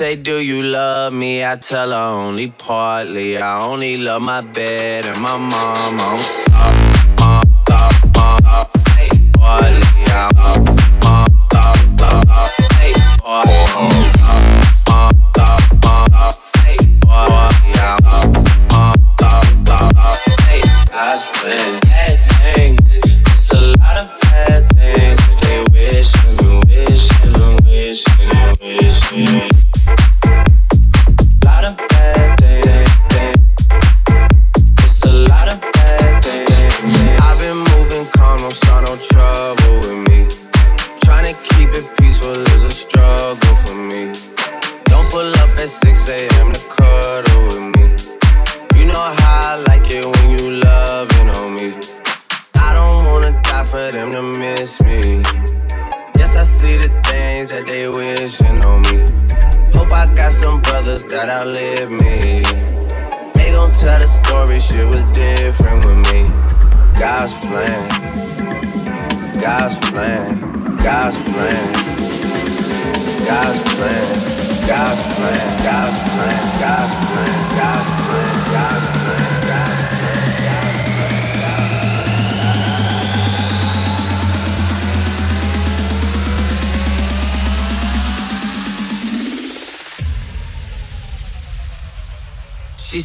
say, Do you love me? I tell her only partly. I only love my bed and my mom.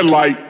red light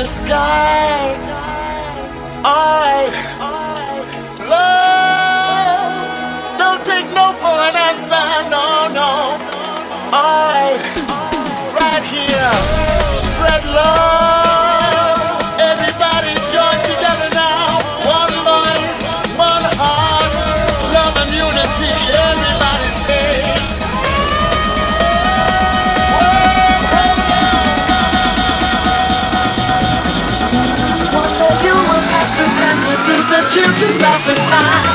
the sky. 마.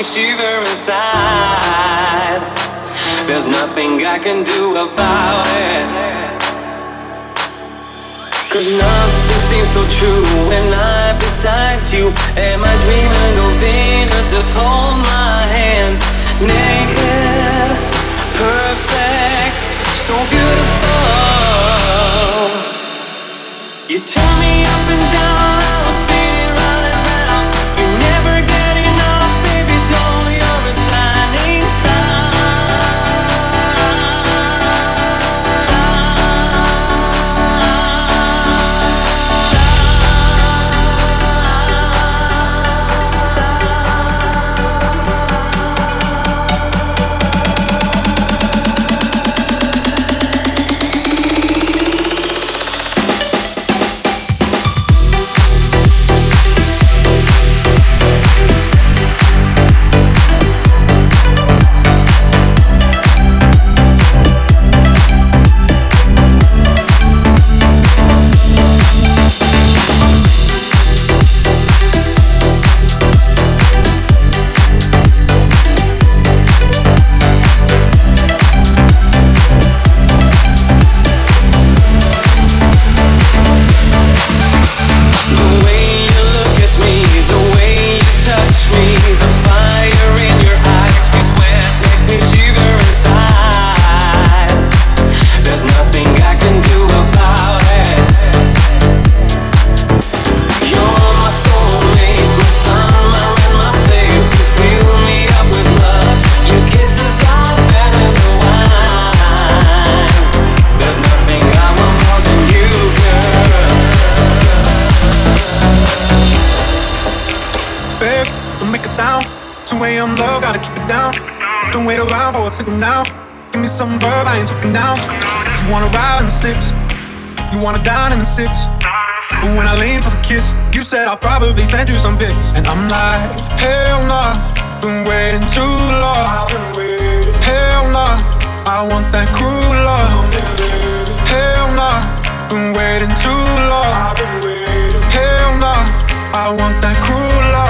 me shiver inside. There's nothing I can do about it. Cause nothing seems so true when I'm beside you. Am I dreaming of Venus? Just hold my hands naked, perfect, so beautiful. make a sound. 2 a.m. low, gotta keep it down. Don't wait around for a signal now. Give me some verb, I ain't talking now. You wanna ride in the six, you wanna dine in the six. But when I lean for the kiss, you said I'll probably send you some pics. And I'm like, hell nah, been waiting too long. Hell nah, I want that cruel love. Hell nah, been waiting too long. Hell nah, I want that cruel love.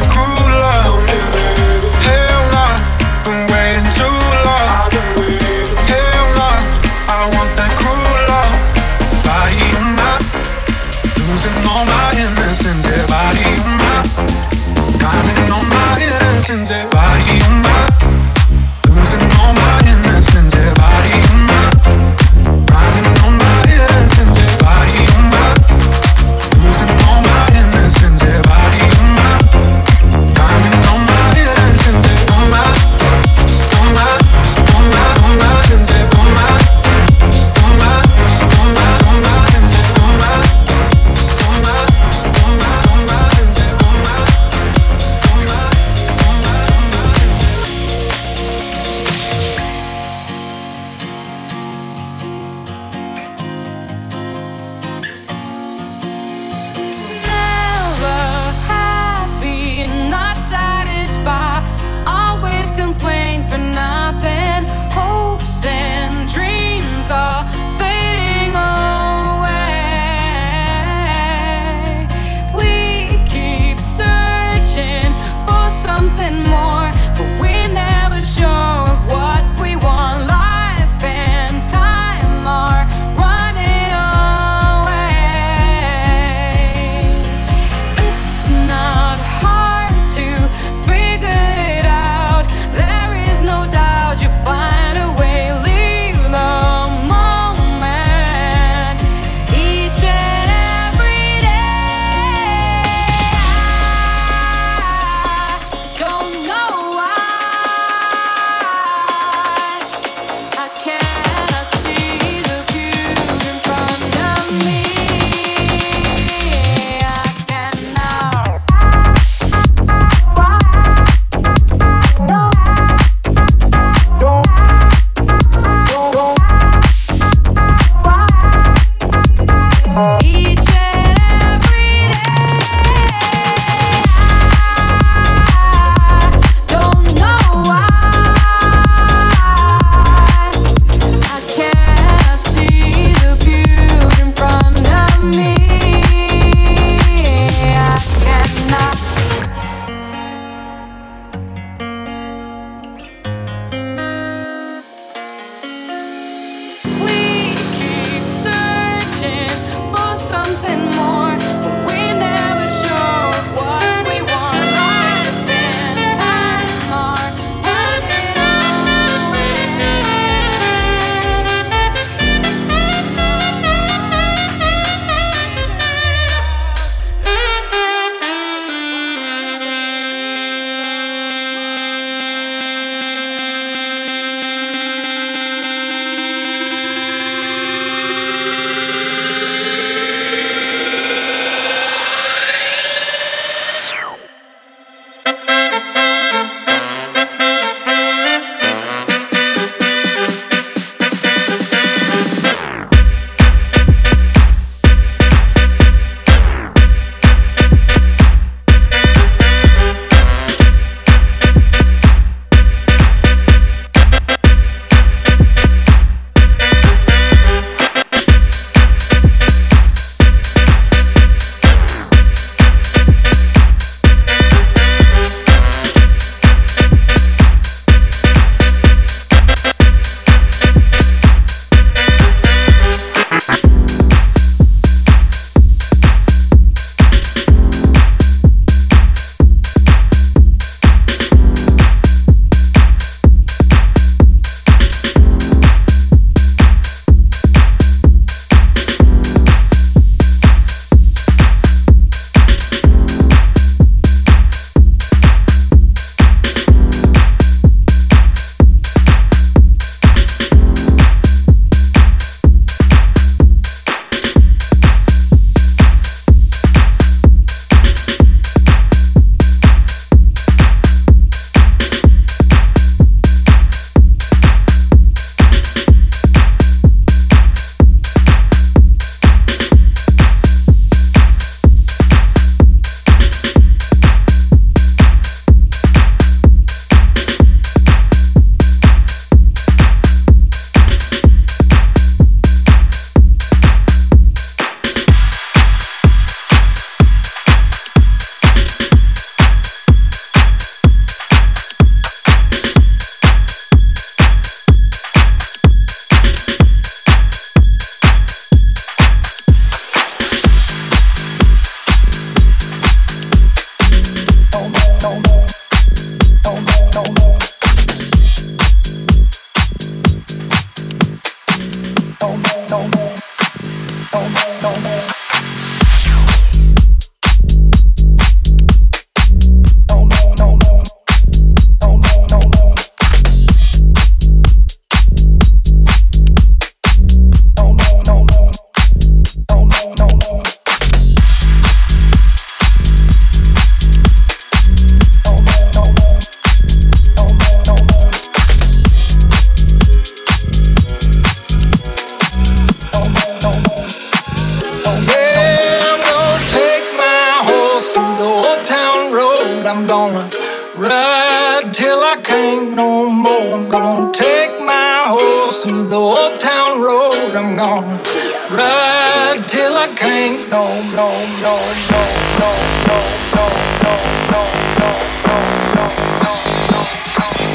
Ride till I can't no no no no no no no no no no no no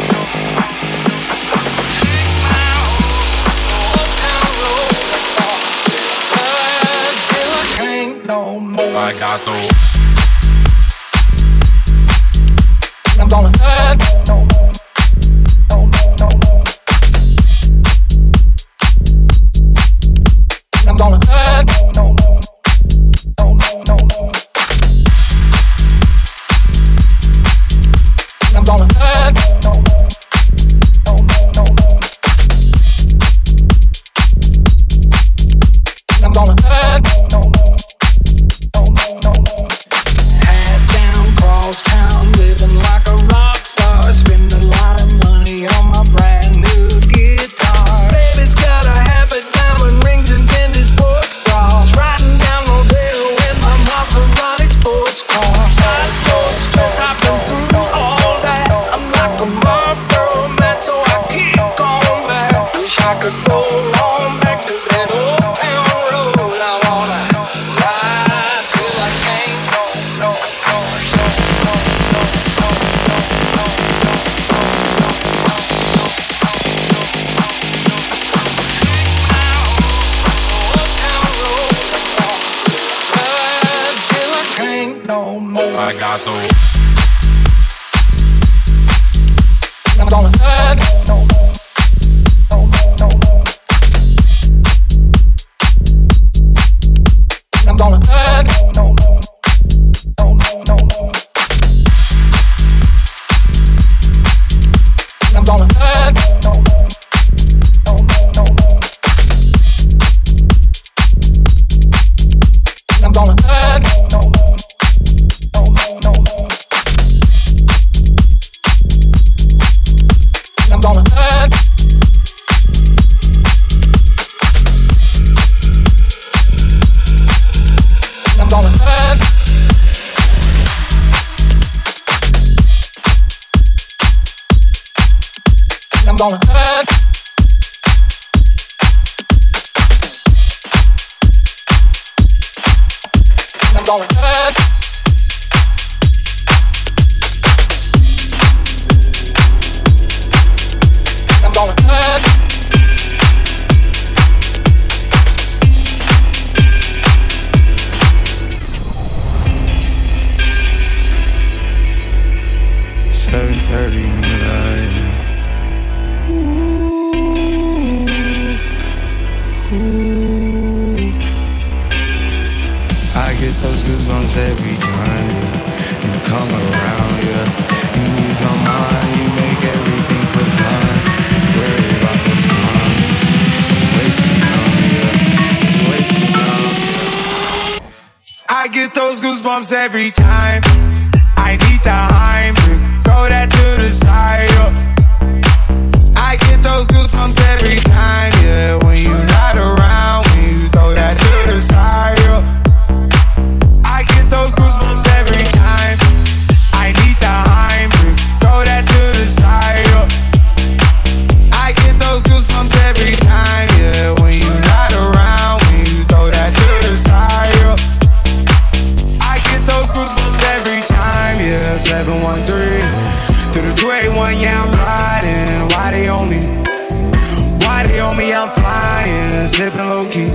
no Take my uptown road Ride till I can't no more. I got those. I'm gonna ride. been sipping low key.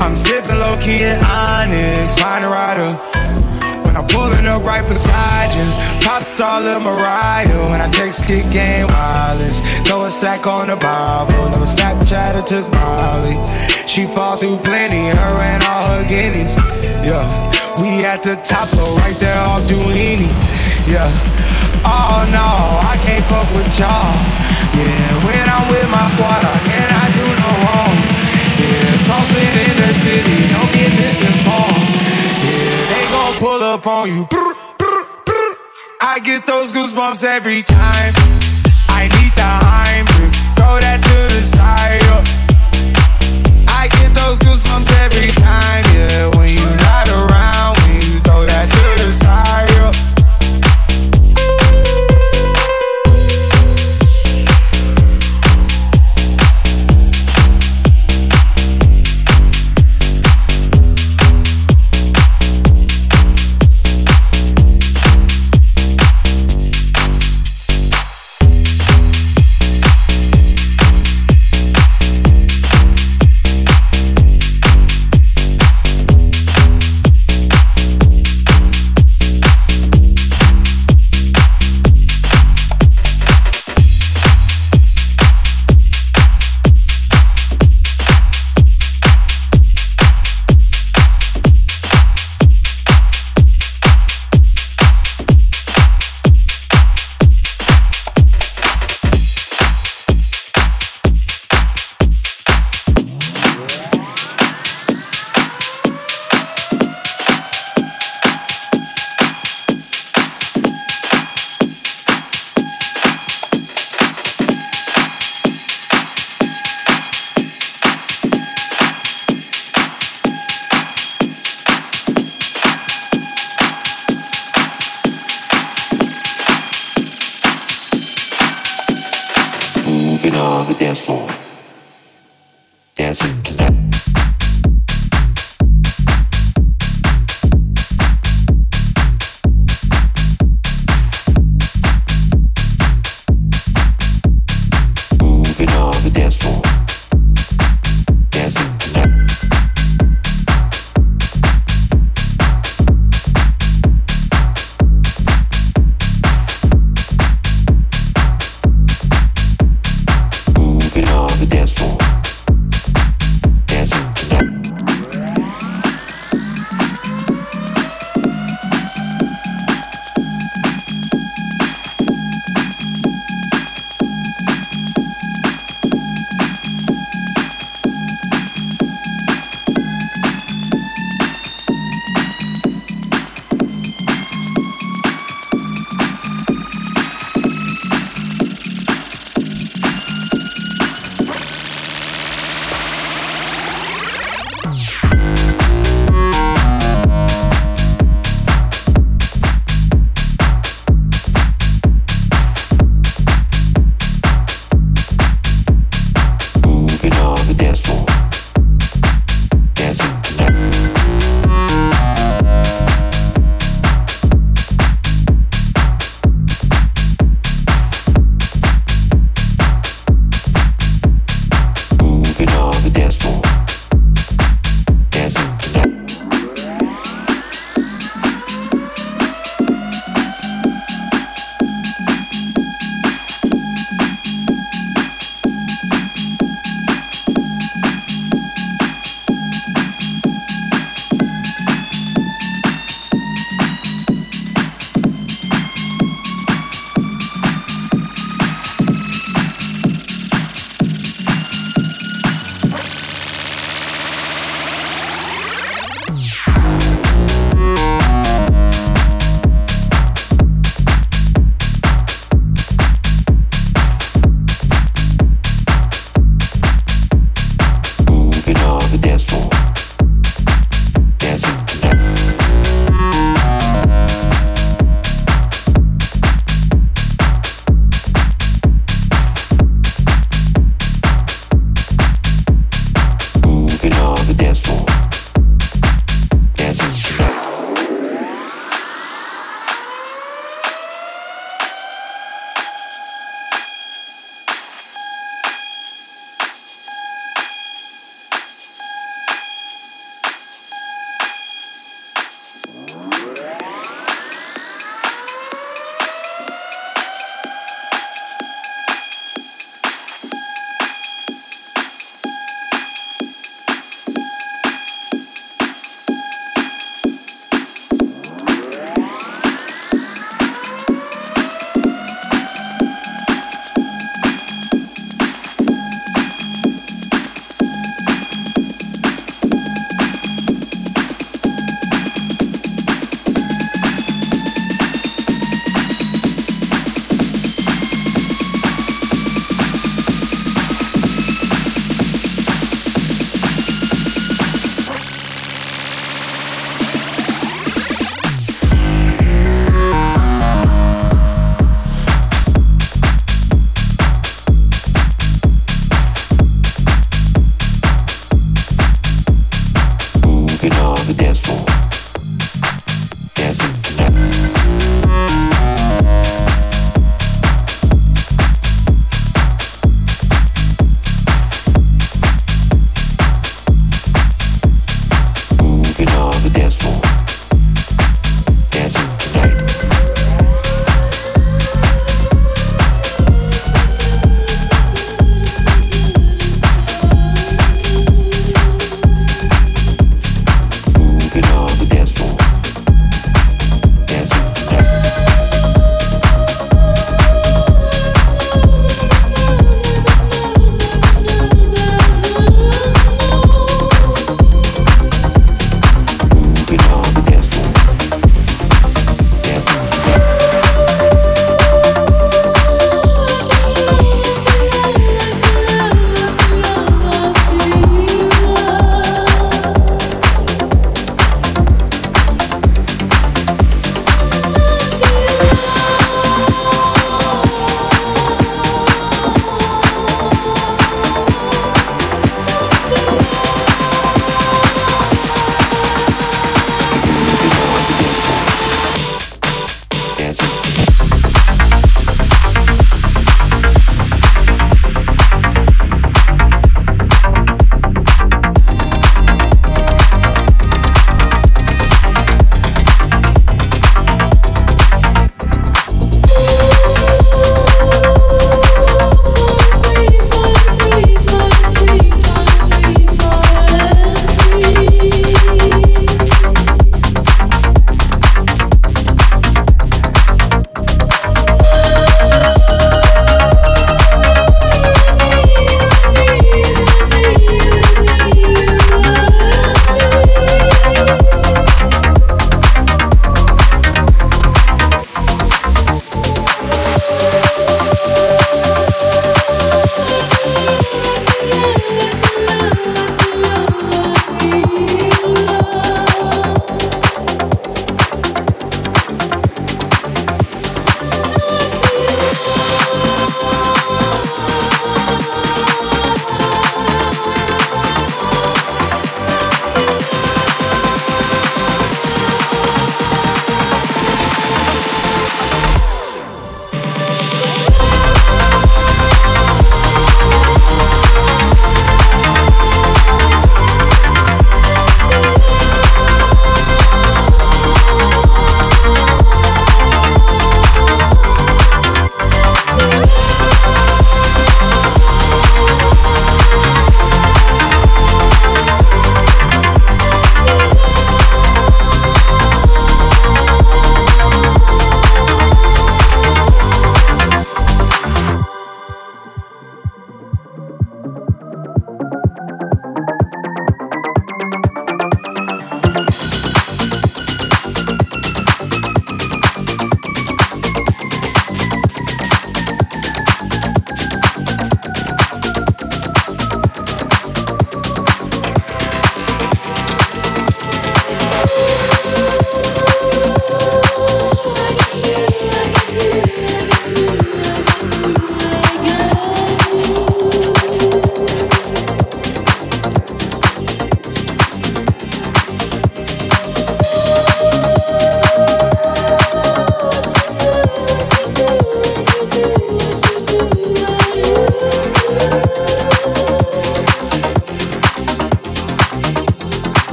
I'm sipping low key in Onyx, find a rider. When I'm pulling up right beside you, pop star Lil Mariah. When I text, kick game wireless. Throw a stack on the Bible. Never Snapchat or took Molly. She fall through plenty, her and all her guineas. Yeah, we at the top, but right there off Duini. Yeah, oh no, I can't fuck with y'all. Yeah, when I'm with my squad, I cannot do no wrong songs within the city. Don't get this misinformed. Yeah, they gon' pull up on you. Brr, brr, brr. I get those goosebumps every time. I need the Heim. Throw that to the side. Yo. I get those goosebumps every time. Yeah, when you're not around.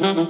Mm-hmm.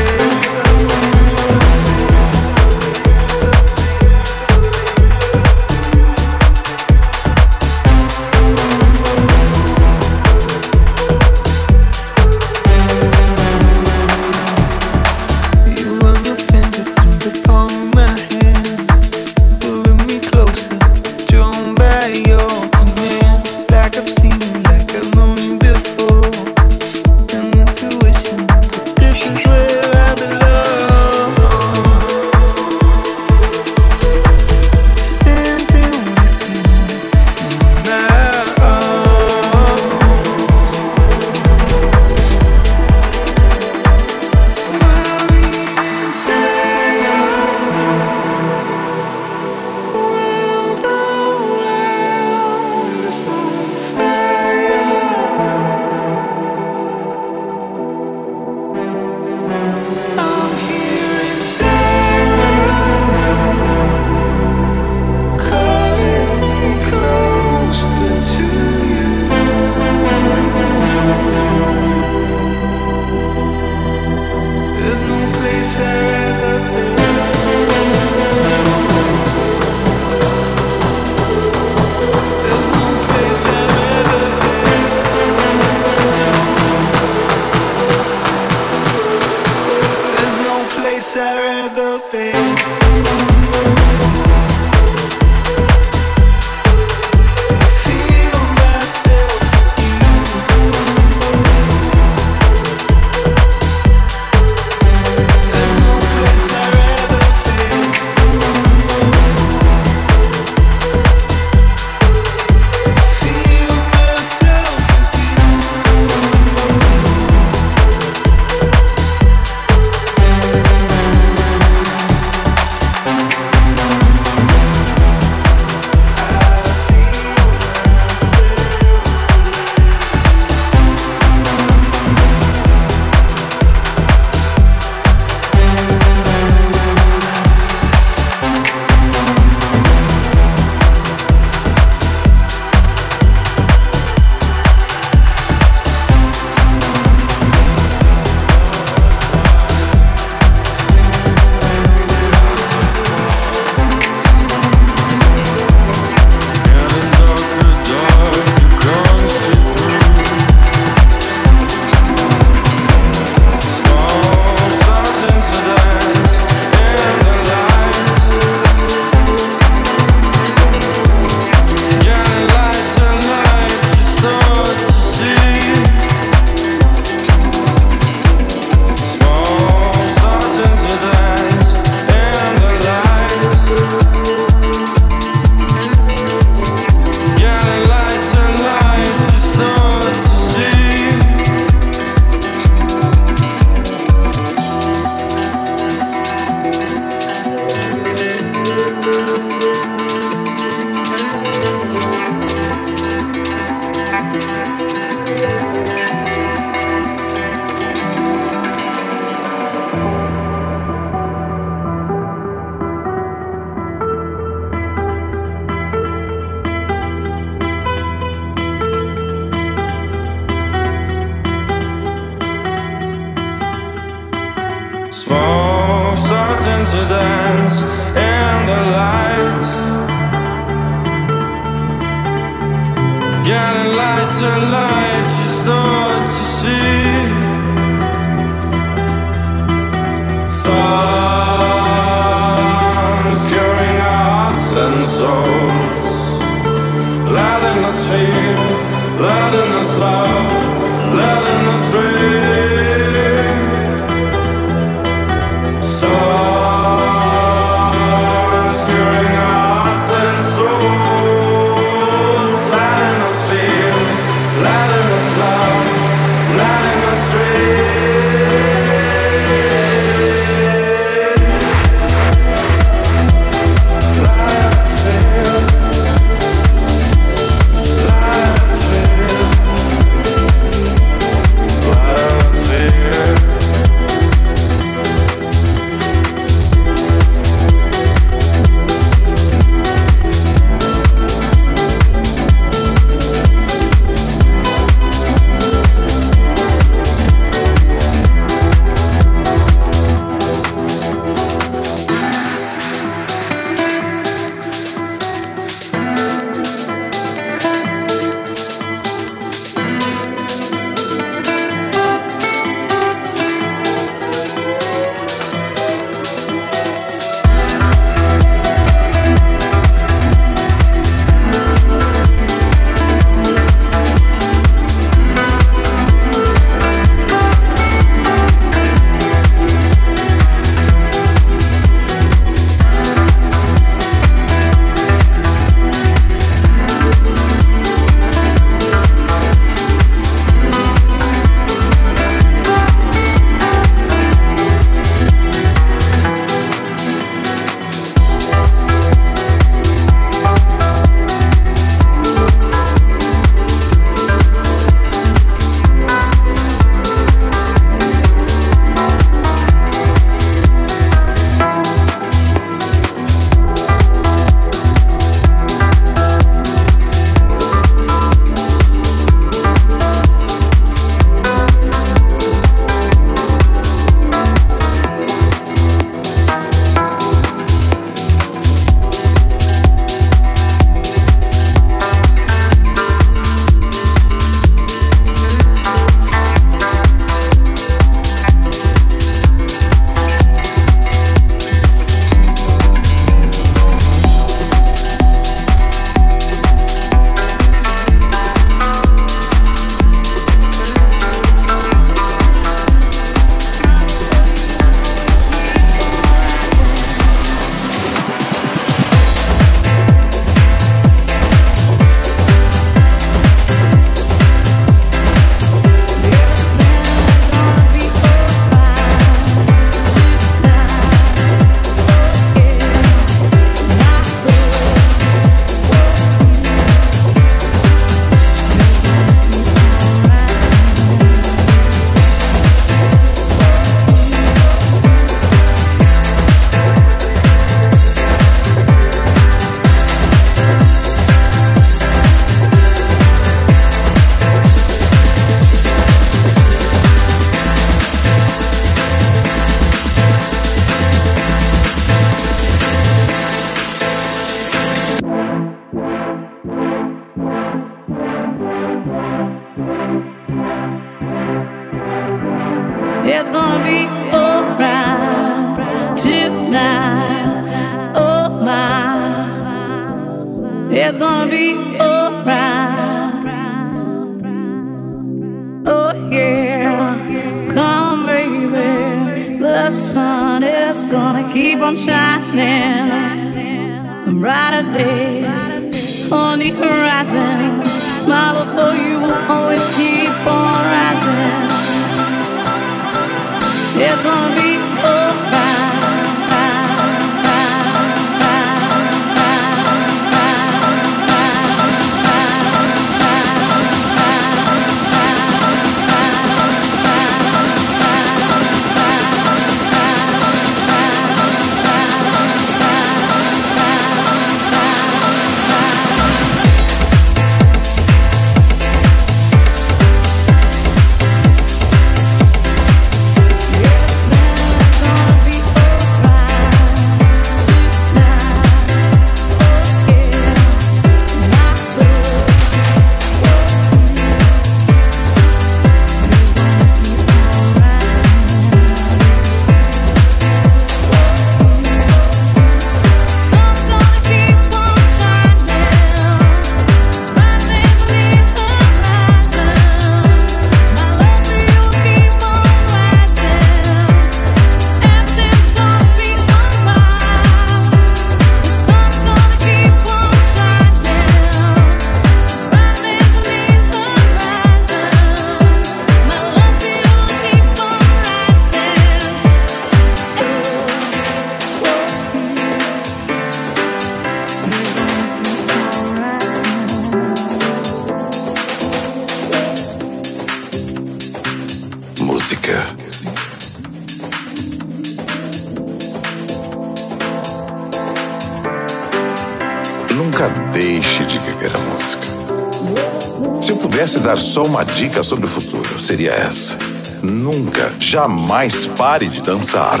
uma dica sobre o futuro, seria essa. Nunca, jamais pare de dançar.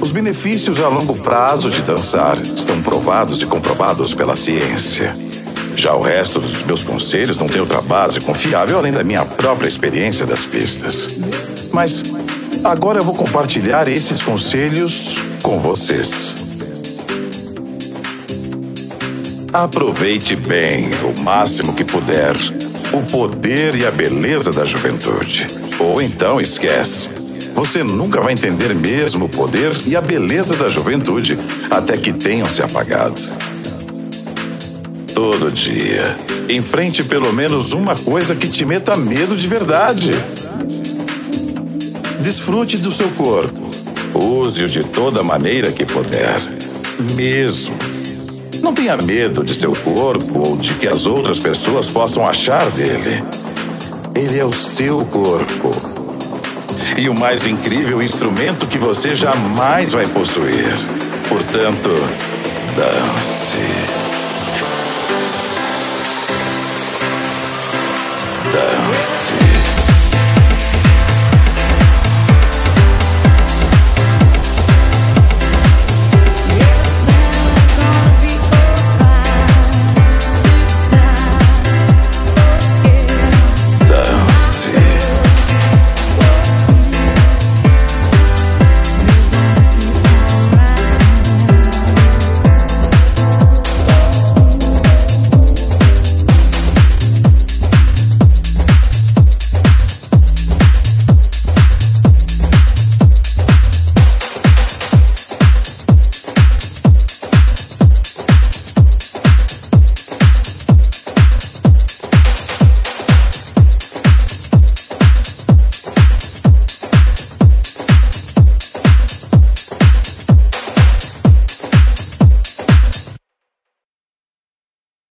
Os benefícios a longo prazo de dançar estão provados e comprovados pela ciência. Já o resto dos meus conselhos não tem outra base confiável além da minha própria experiência das pistas. Mas agora eu vou compartilhar esses conselhos com vocês. Aproveite bem, o máximo que puder, o poder e a beleza da juventude. Ou então esquece. Você nunca vai entender mesmo o poder e a beleza da juventude até que tenham se apagado. Todo dia, enfrente pelo menos uma coisa que te meta medo de verdade. Desfrute do seu corpo. Use-o de toda maneira que puder. Mesmo. Tenha medo de seu corpo ou de que as outras pessoas possam achar dele. Ele é o seu corpo. E o mais incrível instrumento que você jamais vai possuir. Portanto. Dance.